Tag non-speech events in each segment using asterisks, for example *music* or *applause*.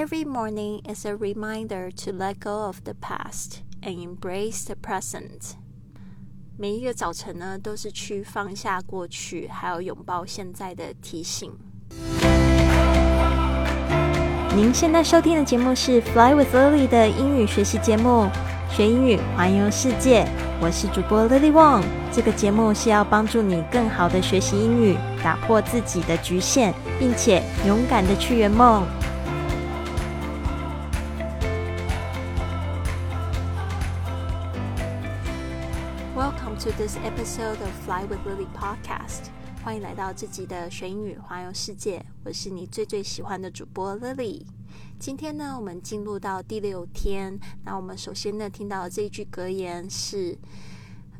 Every morning is a reminder to let go of the past and embrace the present。每一个早晨呢，都是去放下过去，还有拥抱现在的提醒。您现在收听的节目是《Fly with Lily》的英语学习节目，学英语环游世界。我是主播 Lily Wong。这个节目是要帮助你更好的学习英语，打破自己的局限，并且勇敢的去圆梦。To this episode of Fly with Lily podcast。欢迎来到这集的学英语环游世界。我是你最最喜欢的主播 Lily。今天呢，我们进入到第六天。那我们首先呢，听到这一句格言是，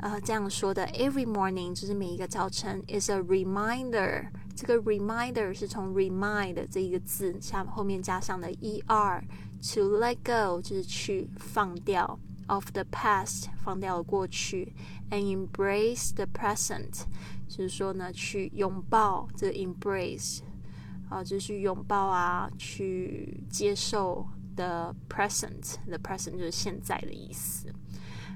呃，这样说的：Every morning，就是每一个早晨，is a reminder。这个 reminder 是从 remind 这一个字下后面加上的 er，to let go 就是去放掉。Of the past 放掉了过去，and embrace the present，就是说呢，去拥抱这个 embrace 啊，就是拥抱啊，去接受 the present，the present 就是现在的意思。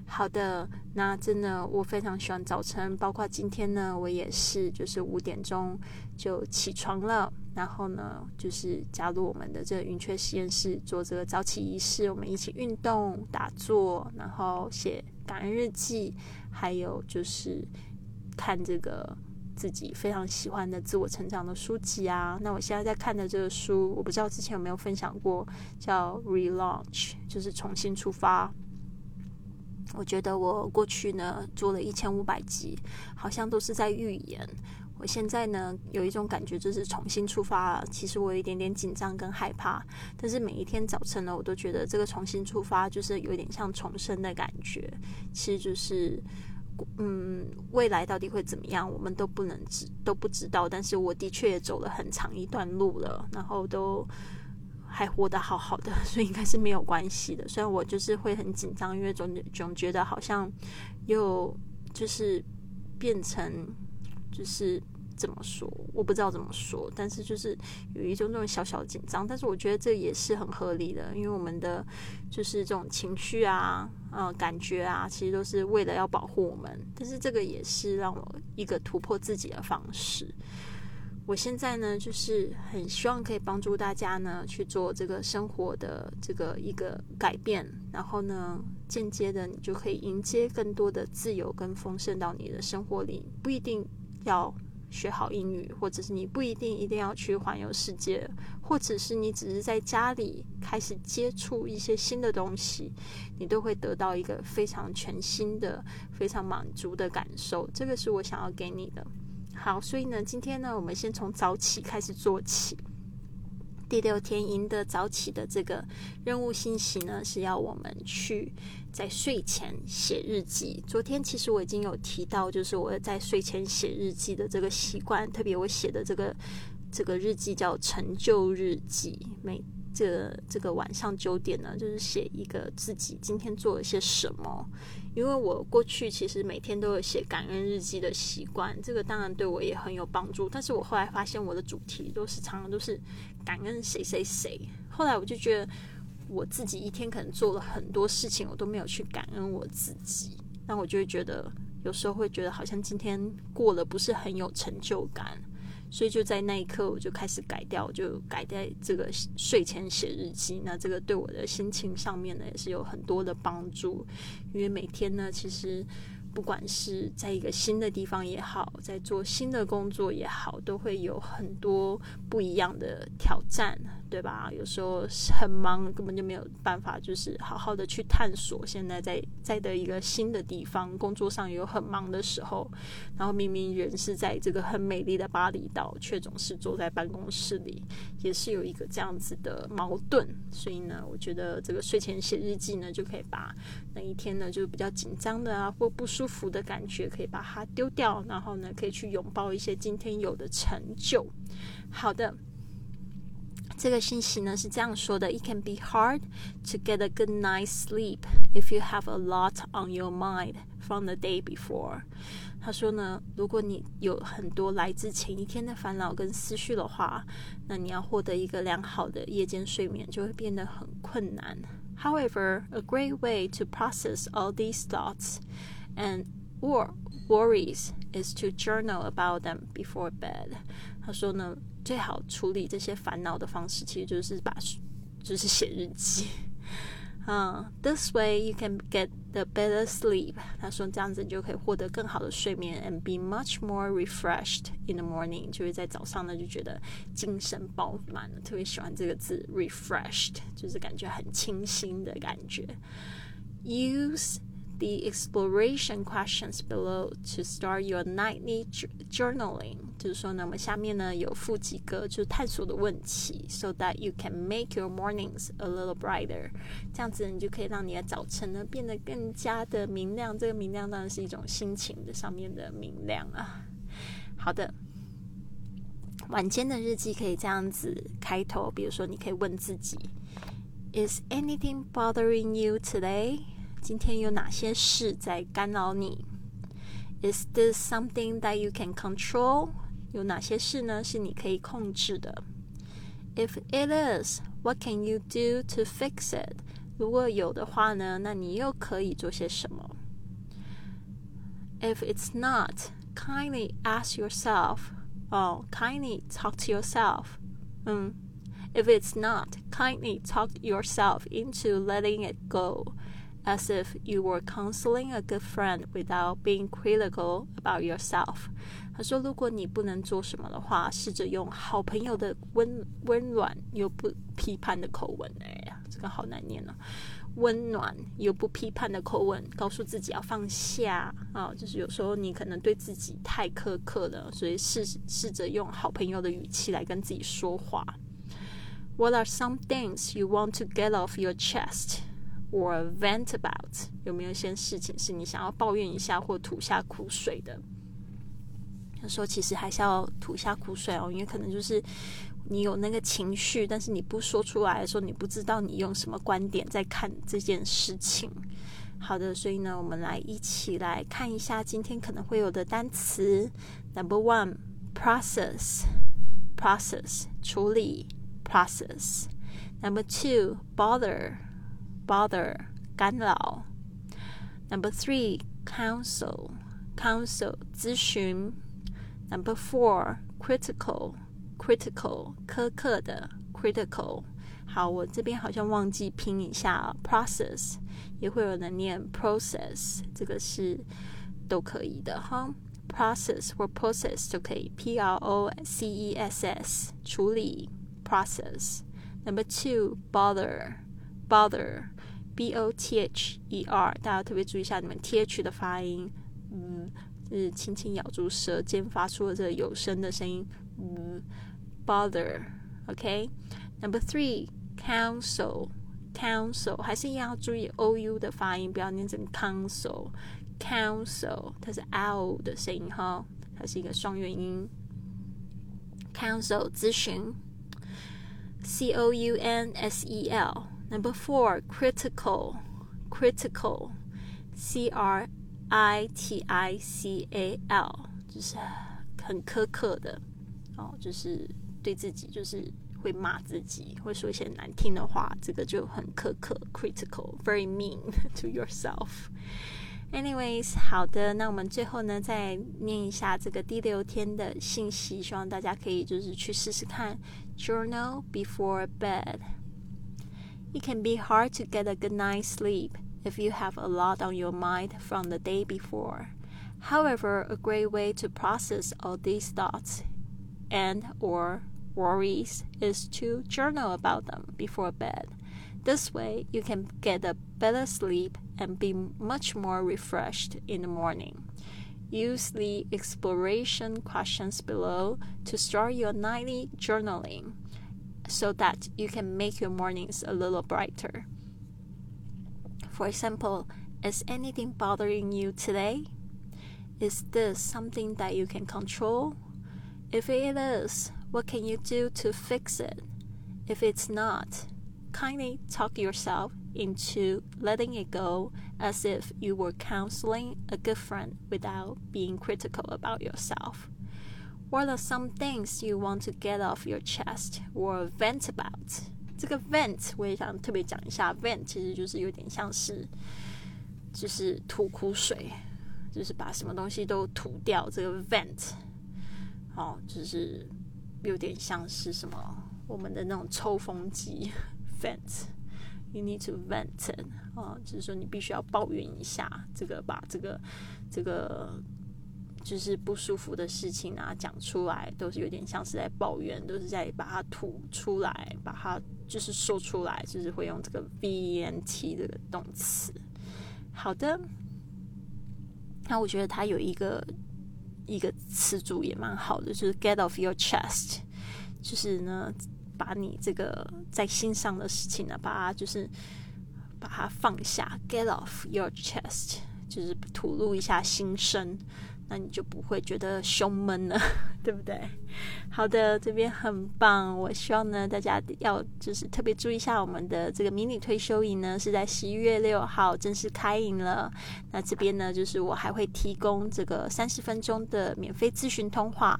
好的，那真的我非常喜欢早晨，包括今天呢，我也是，就是五点钟就起床了，然后呢，就是加入我们的这个云雀实验室做这个早起仪式，我们一起运动、打坐，然后写感恩日记，还有就是看这个自己非常喜欢的自我成长的书籍啊。那我现在在看的这个书，我不知道之前有没有分享过，叫 Relaunch，就是重新出发。我觉得我过去呢做了一千五百集，好像都是在预言。现在呢有一种感觉，就是重新出发。其实我有一点点紧张跟害怕，但是每一天早晨呢，我都觉得这个重新出发就是有点像重生的感觉。其实就是，嗯，未来到底会怎么样，我们都不能知都不知道。但是我的确也走了很长一段路了，然后都。还活得好好的，所以应该是没有关系的。虽然我就是会很紧张，因为总总觉得好像又就是变成就是怎么说，我不知道怎么说，但是就是有一种那种小小的紧张。但是我觉得这也是很合理的，因为我们的就是这种情绪啊、呃感觉啊，其实都是为了要保护我们。但是这个也是让我一个突破自己的方式。我现在呢，就是很希望可以帮助大家呢去做这个生活的这个一个改变，然后呢，间接的你就可以迎接更多的自由跟丰盛到你的生活里。不一定要学好英语，或者是你不一定一定要去环游世界，或者是你只是在家里开始接触一些新的东西，你都会得到一个非常全新的、非常满足的感受。这个是我想要给你的。好，所以呢，今天呢，我们先从早起开始做起。第六天赢得早起的这个任务信息呢，是要我们去在睡前写日记。昨天其实我已经有提到，就是我在睡前写日记的这个习惯，特别我写的这个这个日记叫成就日记。每这这个晚上九点呢，就是写一个自己今天做了些什么。因为我过去其实每天都有写感恩日记的习惯，这个当然对我也很有帮助。但是我后来发现我的主题都是常常都是感恩谁谁谁。后来我就觉得我自己一天可能做了很多事情，我都没有去感恩我自己，那我就会觉得有时候会觉得好像今天过了不是很有成就感。所以就在那一刻，我就开始改掉，就改在这个睡前写日记。那这个对我的心情上面呢，也是有很多的帮助。因为每天呢，其实不管是在一个新的地方也好，在做新的工作也好，都会有很多不一样的挑战。对吧？有时候很忙，根本就没有办法，就是好好的去探索。现在在在的一个新的地方，工作上有很忙的时候，然后明明人是在这个很美丽的巴厘岛，却总是坐在办公室里，也是有一个这样子的矛盾。所以呢，我觉得这个睡前写日记呢，就可以把那一天呢，就比较紧张的啊或不舒服的感觉，可以把它丢掉，然后呢，可以去拥抱一些今天有的成就。好的。这个信息呢是这样说的：It can be hard to get a good night's sleep if you have a lot on your mind from the day before。他说呢，如果你有很多来自前一天的烦恼跟思绪的话，那你要获得一个良好的夜间睡眠就会变得很困难。However, a great way to process all these thoughts and or worries is to journal about them before bed。他说呢， 最好处理这些烦恼的方式，其实就是把就是写日记。嗯，This *laughs* way you can get the better sleep。他说这样子你就可以获得更好的睡眠，and be much more refreshed in the morning。就是在早上呢就觉得精神饱满了，特别喜欢这个字 refreshed，就是感觉很清新的感觉。Use the exploration questions below to start your nightly journaling。 就是说呢，我们下面呢有附几个就是探索的问题，so that you can make your mornings a little brighter。这样子你就可以让你的早晨呢变得更加的明亮。这个明亮当然是一种心情的上面的明亮啊。好的，晚间的日记可以这样子开头，比如说你可以问自己：Is anything bothering you today？今天有哪些事在干扰你？Is this something that you can control？有哪些事呢是你可以控制的？If it is, what can you do to fix it？如果有的话呢，那你又可以做些什么？If it's not, kindly ask yourself. Oh, kindly talk to yourself. 嗯，If it's not, kindly talk yourself into letting it go As if you were counseling a good friend without being critical about yourself。他说，如果你不能做什么的话，试着用好朋友的温温暖又不批判的口吻，哎呀，这个好难念哦。温暖又不批判的口吻，告诉自己要放下啊。就是有时候你可能对自己太苛刻了，所以试试着用好朋友的语气来跟自己说话。What are some things you want to get off your chest? Or vent about 有没有一些事情是你想要抱怨一下或吐下苦水的？有时候其实还是要吐下苦水哦，因为可能就是你有那个情绪，但是你不说出来的时候，你不知道你用什么观点在看这件事情。好的，所以呢，我们来一起来看一下今天可能会有的单词。Number one, process, process 处理，process. Number two, bother. bother 干扰。Number three, counsel counsel 咨询。Number four, critical critical 苛刻的 critical。好，我这边好像忘记拼一下 process，也会有人念 process，这个是都可以的哈。process 或 process 就可以，p r o c e s s 处理 process。Number two, bother bother b o t h e r，大家特别注意一下你们 t h 的发音，嗯，是轻轻咬住舌尖发出了这个有声的声音，嗯，bother，OK，Number three，counsel，counsel，还是一样要注意 o u 的发音，不要念成 counsel，counsel，它是 l 的声音哈，它是一个双元音，counsel 咨询，c o u n s e l。Number four, critical, critical, C R I T I C A L，就是很苛刻的哦，就是对自己就是会骂自己，会说一些难听的话，这个就很苛刻，critical, very mean *laughs* to yourself. Anyways，好的，那我们最后呢，再念一下这个第六天的信息，希望大家可以就是去试试看，journal before bed。 It can be hard to get a good night's sleep if you have a lot on your mind from the day before. However, a great way to process all these thoughts and or worries is to journal about them before bed. This way, you can get a better sleep and be much more refreshed in the morning. Use the exploration questions below to start your nightly journaling so that you can make your mornings a little brighter. For example, is anything bothering you today? Is this something that you can control? If it is, what can you do to fix it? If it's not, kindly talk yourself into letting it go as if you were counseling a good friend without being critical about yourself. What are some things you want to get off your chest or vent about? 这个 vent 我也想特别讲一下，vent 其实就是有点像是，就是吐苦水，就是把什么东西都吐掉。这个 vent，哦，就是有点像是什么我们的那种抽风机 vent。You need to vent 啊，就是说你必须要抱怨一下，这个把这个这个就是不舒服的事情啊讲出来，都是有点像是在抱怨，都是在把它吐出来，把它就是说出来，就是会用这个 V N T 这个动词。好的，那我觉得它有一个一个词组也蛮好的，就是 get off your chest，就是呢。把你这个在心上的事情呢，把它就是把它放下，get off your chest，就是吐露一下心声。那你就不会觉得胸闷了，*laughs* 对不对？好的，这边很棒。我希望呢，大家要就是特别注意一下，我们的这个迷你退休营呢，是在十一月六号正式开营了。那这边呢，就是我还会提供这个三十分钟的免费咨询通话。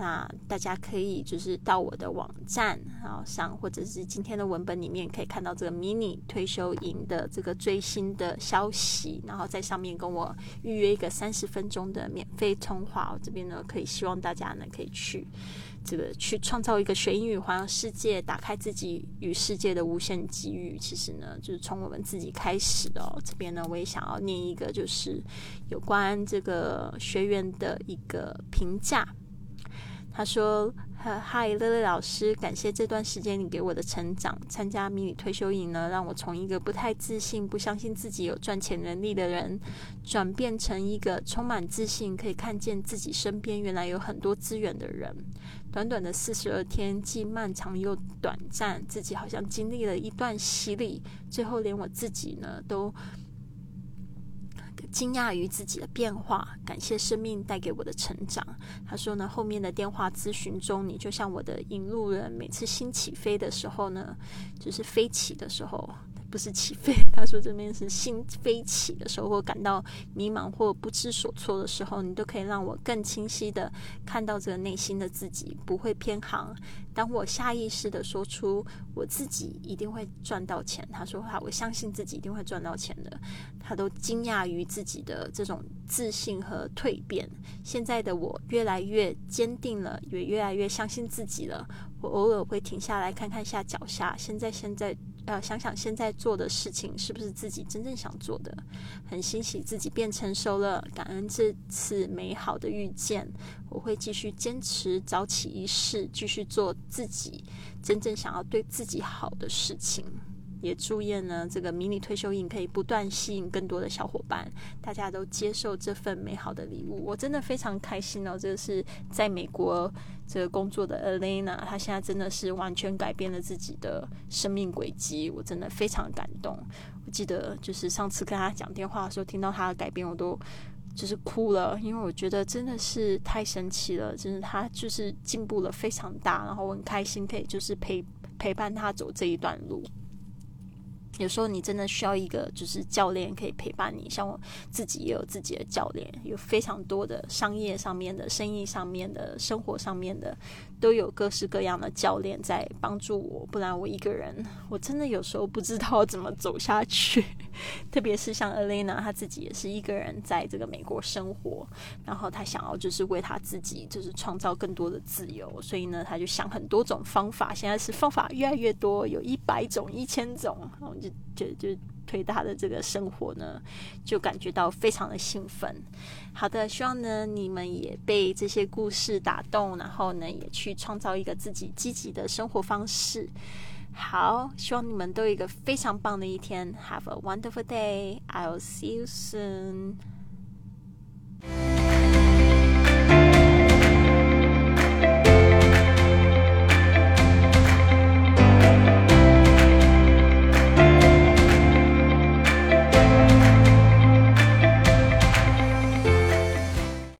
那大家可以就是到我的网站然后上，或者是今天的文本里面可以看到这个迷你退休营的这个最新的消息，然后在上面跟我预约一个三十分钟的免费通话。我这边呢，可以希望大家呢可以去这个去创造一个学英语环游世界，打开自己与世界的无限机遇。其实呢，就是从我们自己开始的哦。这边呢，我也想要念一个，就是有关这个学员的一个评价。他说：“嗨，乐乐老师，感谢这段时间你给我的成长。参加迷你退休营呢，让我从一个不太自信、不相信自己有赚钱能力的人，转变成一个充满自信、可以看见自己身边原来有很多资源的人。短短的四十二天，既漫长又短暂，自己好像经历了一段洗礼，最后连我自己呢都。”惊讶于自己的变化，感谢生命带给我的成长。他说呢，后面的电话咨询中，你就像我的引路人。每次心起飞的时候呢，就是飞起的时候。不是起飞，*laughs* 他说这边是心飞起的时候，或感到迷茫或不知所措的时候，你都可以让我更清晰的看到这个内心的自己，不会偏航。当我下意识的说出我自己一定会赚到钱，他说话，我相信自己一定会赚到钱的。他都惊讶于自己的这种自信和蜕变。现在的我越来越坚定了，也越来越相信自己了。我偶尔会停下来看看下脚下，现在现在。呃，想想现在做的事情是不是自己真正想做的？很欣喜自己变成熟了，感恩这次美好的遇见。我会继续坚持早起一试，继续做自己真正想要对自己好的事情。也祝愿呢，这个迷你退休营可以不断吸引更多的小伙伴，大家都接受这份美好的礼物。我真的非常开心哦！这个是在美国这个工作的 Elena，她现在真的是完全改变了自己的生命轨迹，我真的非常感动。我记得就是上次跟她讲电话的时候，听到她的改变，我都就是哭了，因为我觉得真的是太神奇了，真的她就是进步了非常大，然后我很开心可以就是陪陪伴她走这一段路。有时候你真的需要一个就是教练可以陪伴你，像我自己也有自己的教练，有非常多的商业上面的、生意上面的、生活上面的，都有各式各样的教练在帮助我。不然我一个人，我真的有时候不知道怎么走下去。*laughs* 特别是像 Elena，她自己也是一个人在这个美国生活，然后她想要就是为她自己就是创造更多的自由，所以呢，她就想很多种方法。现在是方法越来越多，有一百种、一千种，然后就。就就推他的这个生活呢，就感觉到非常的兴奋。好的，希望呢你们也被这些故事打动，然后呢也去创造一个自己积极的生活方式。好，希望你们都有一个非常棒的一天。Have a wonderful day. I'll see you soon.